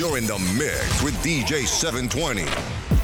You're in the mix with DJ 720.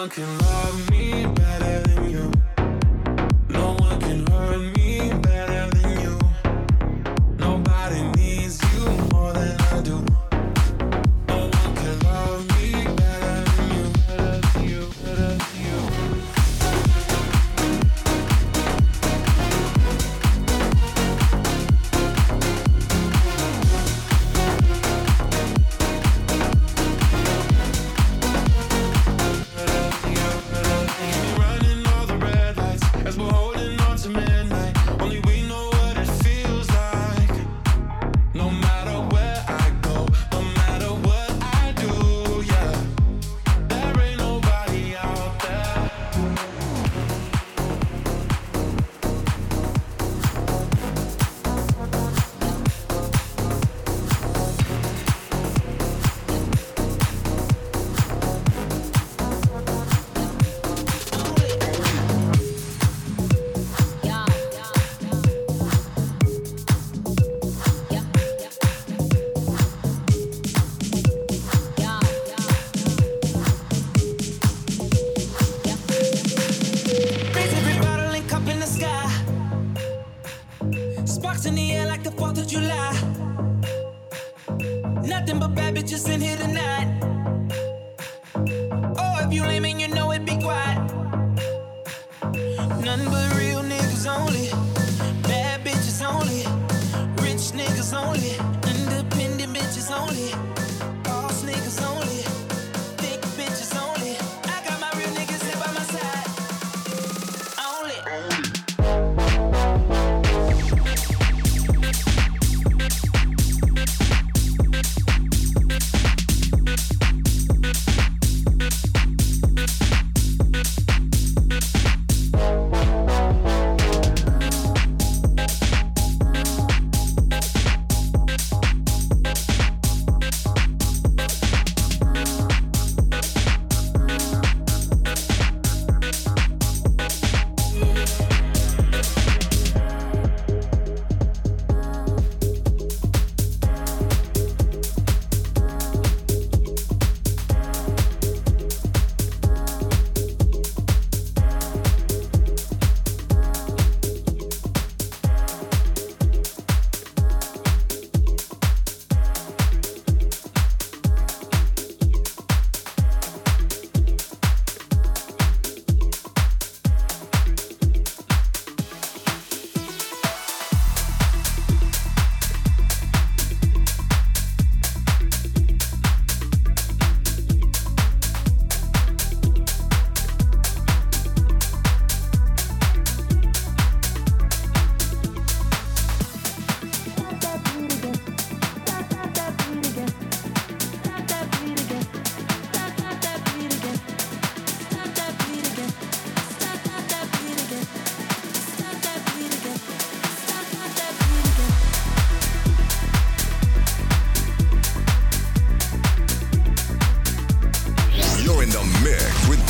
One can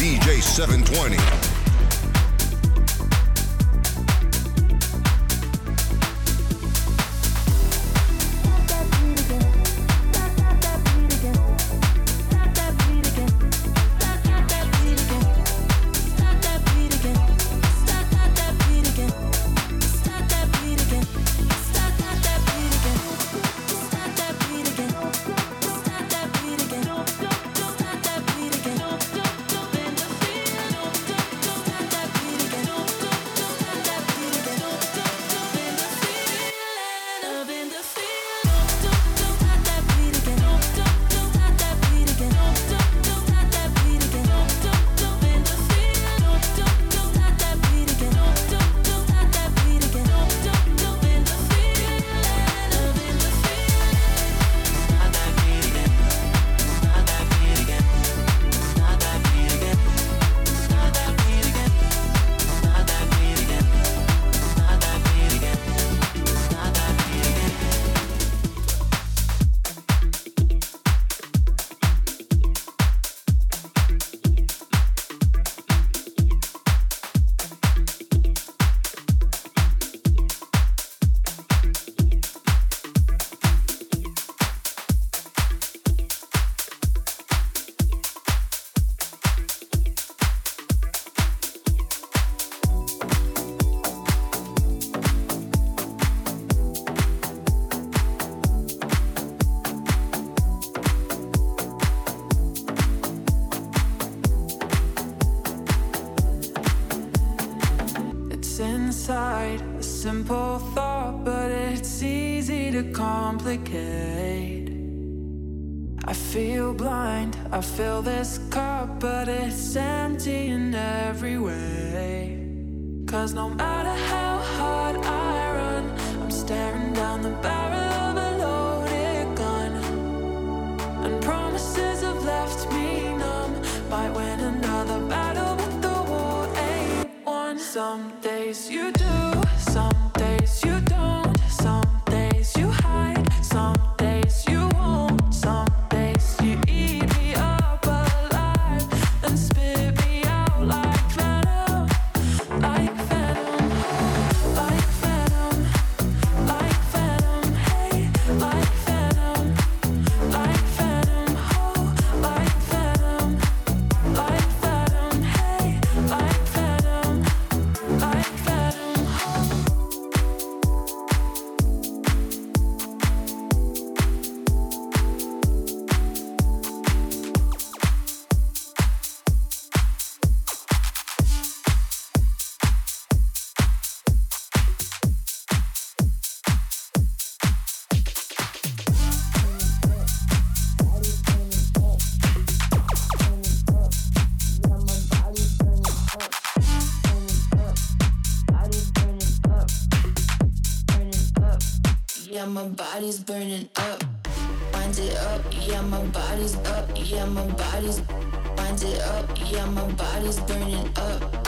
DJ 720. burning up. Wind it up, yeah, my body's up, yeah, my body's. Wind it up, yeah, my body's burning up.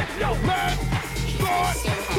Let's go. Start.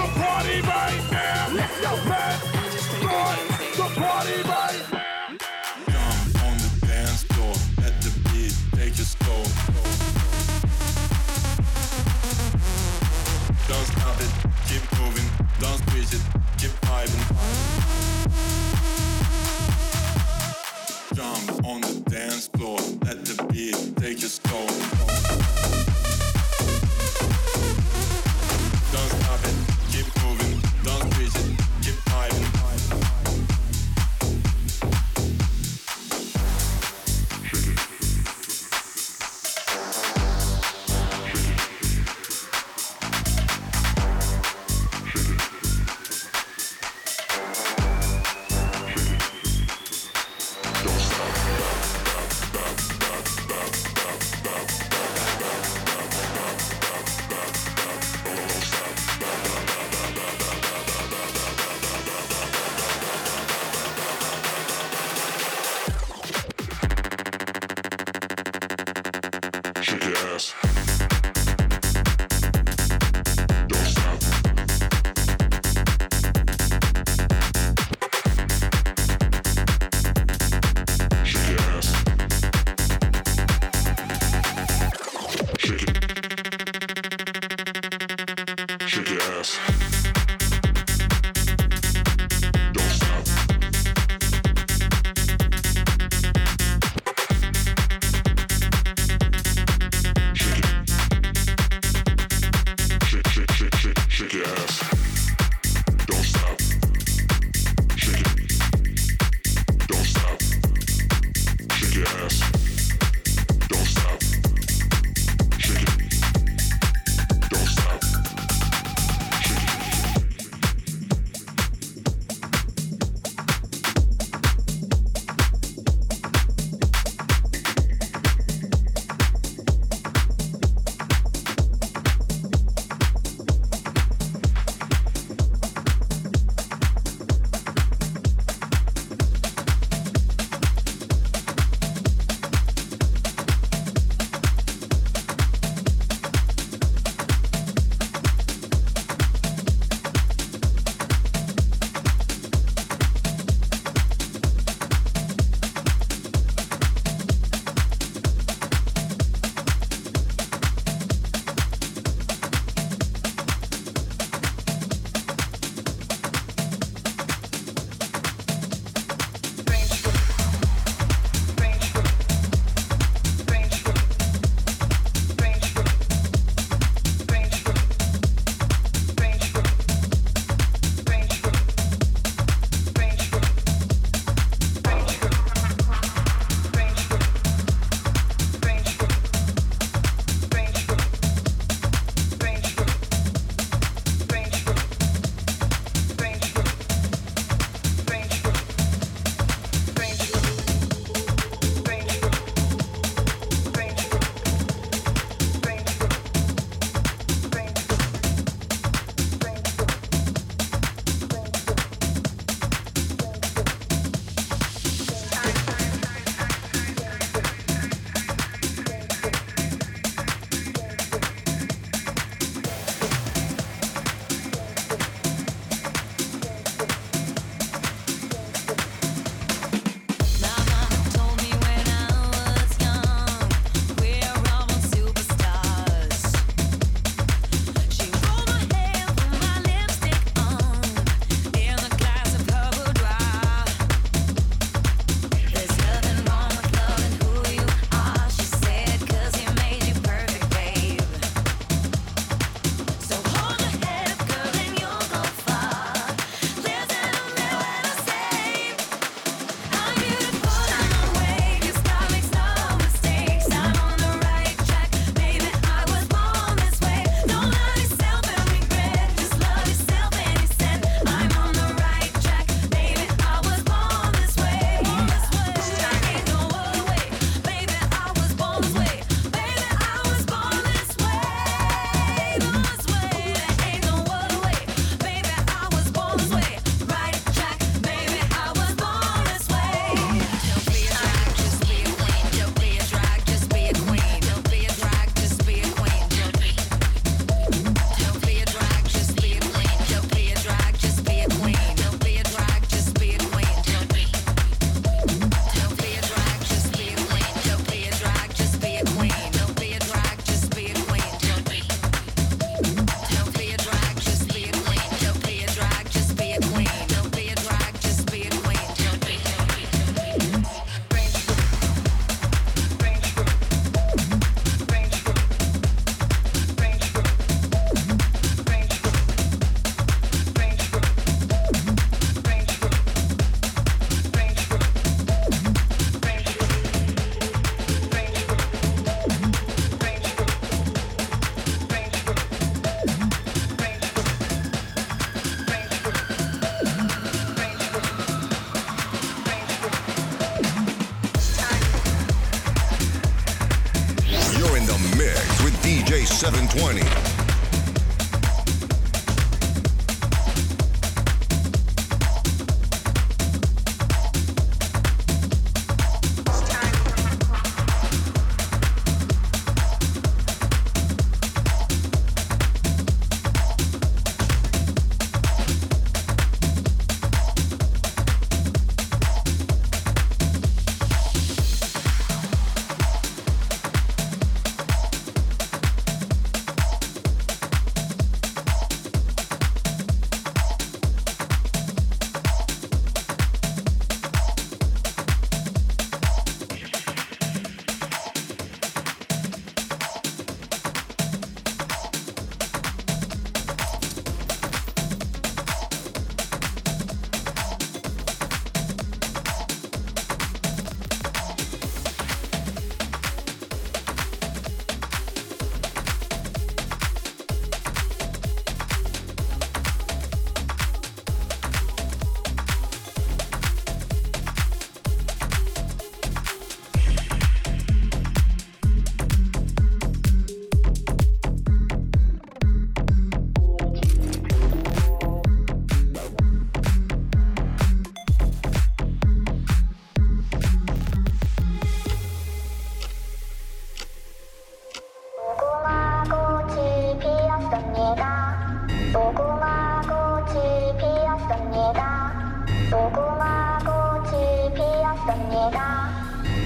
고구마 꽃이 피었습니다.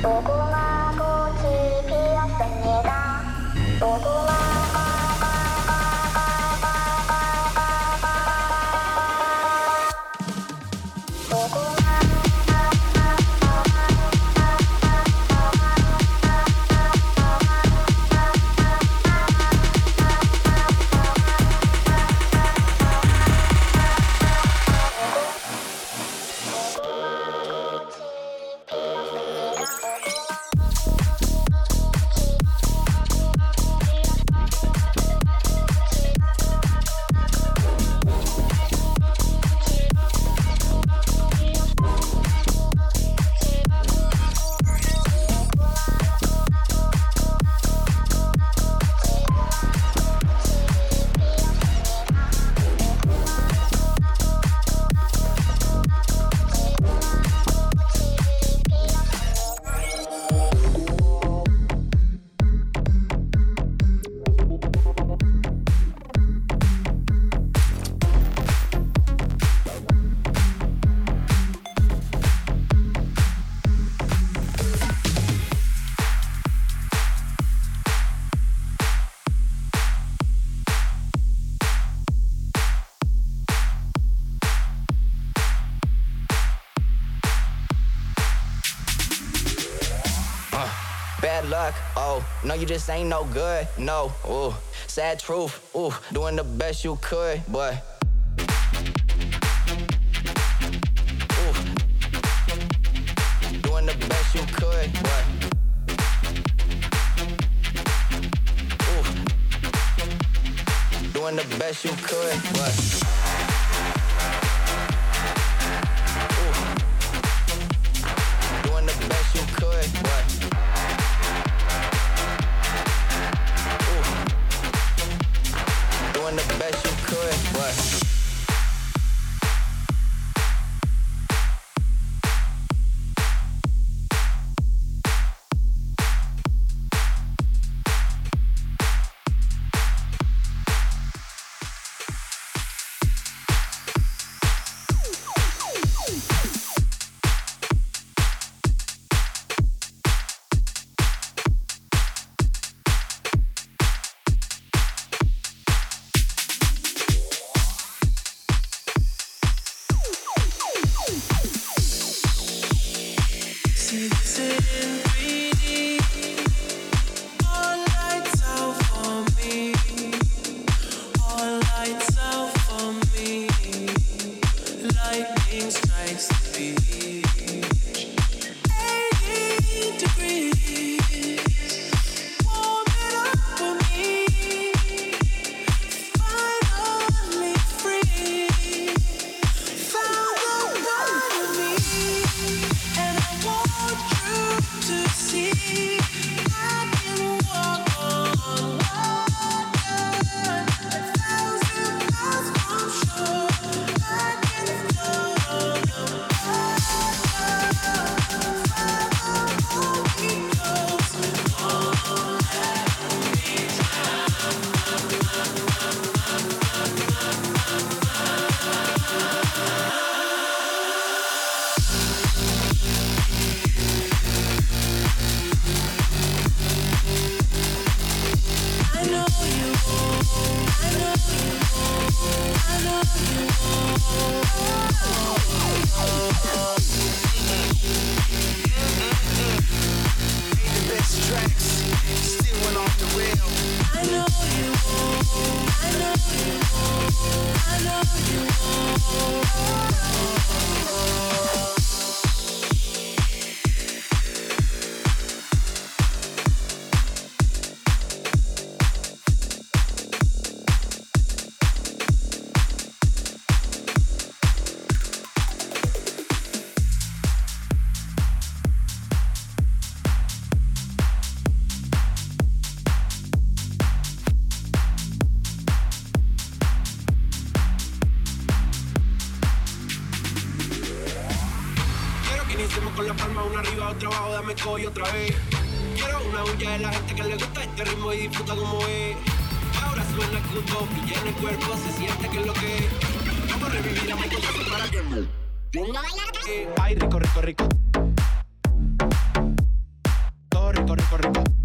고구마 꽃이 피었습니다. No, you just ain't no good. No, ooh, sad truth. Ooh, doing the best you could, but. Ooh, doing the best you could, but. Ooh, doing the best you could, but. corre, corre.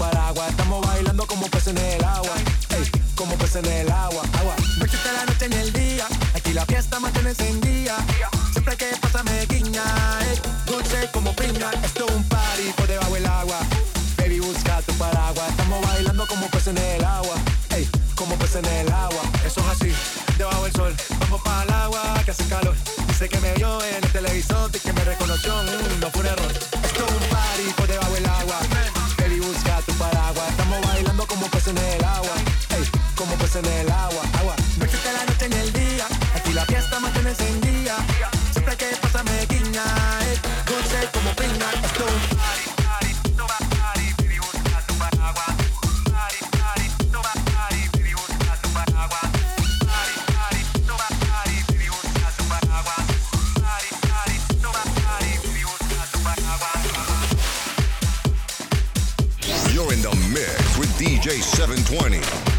paraguas. Estamos bailando como peces en el agua. Ey, como peces en el agua. Agua. Métete la noche en el día. Aquí la fiesta mantiene encendida 720.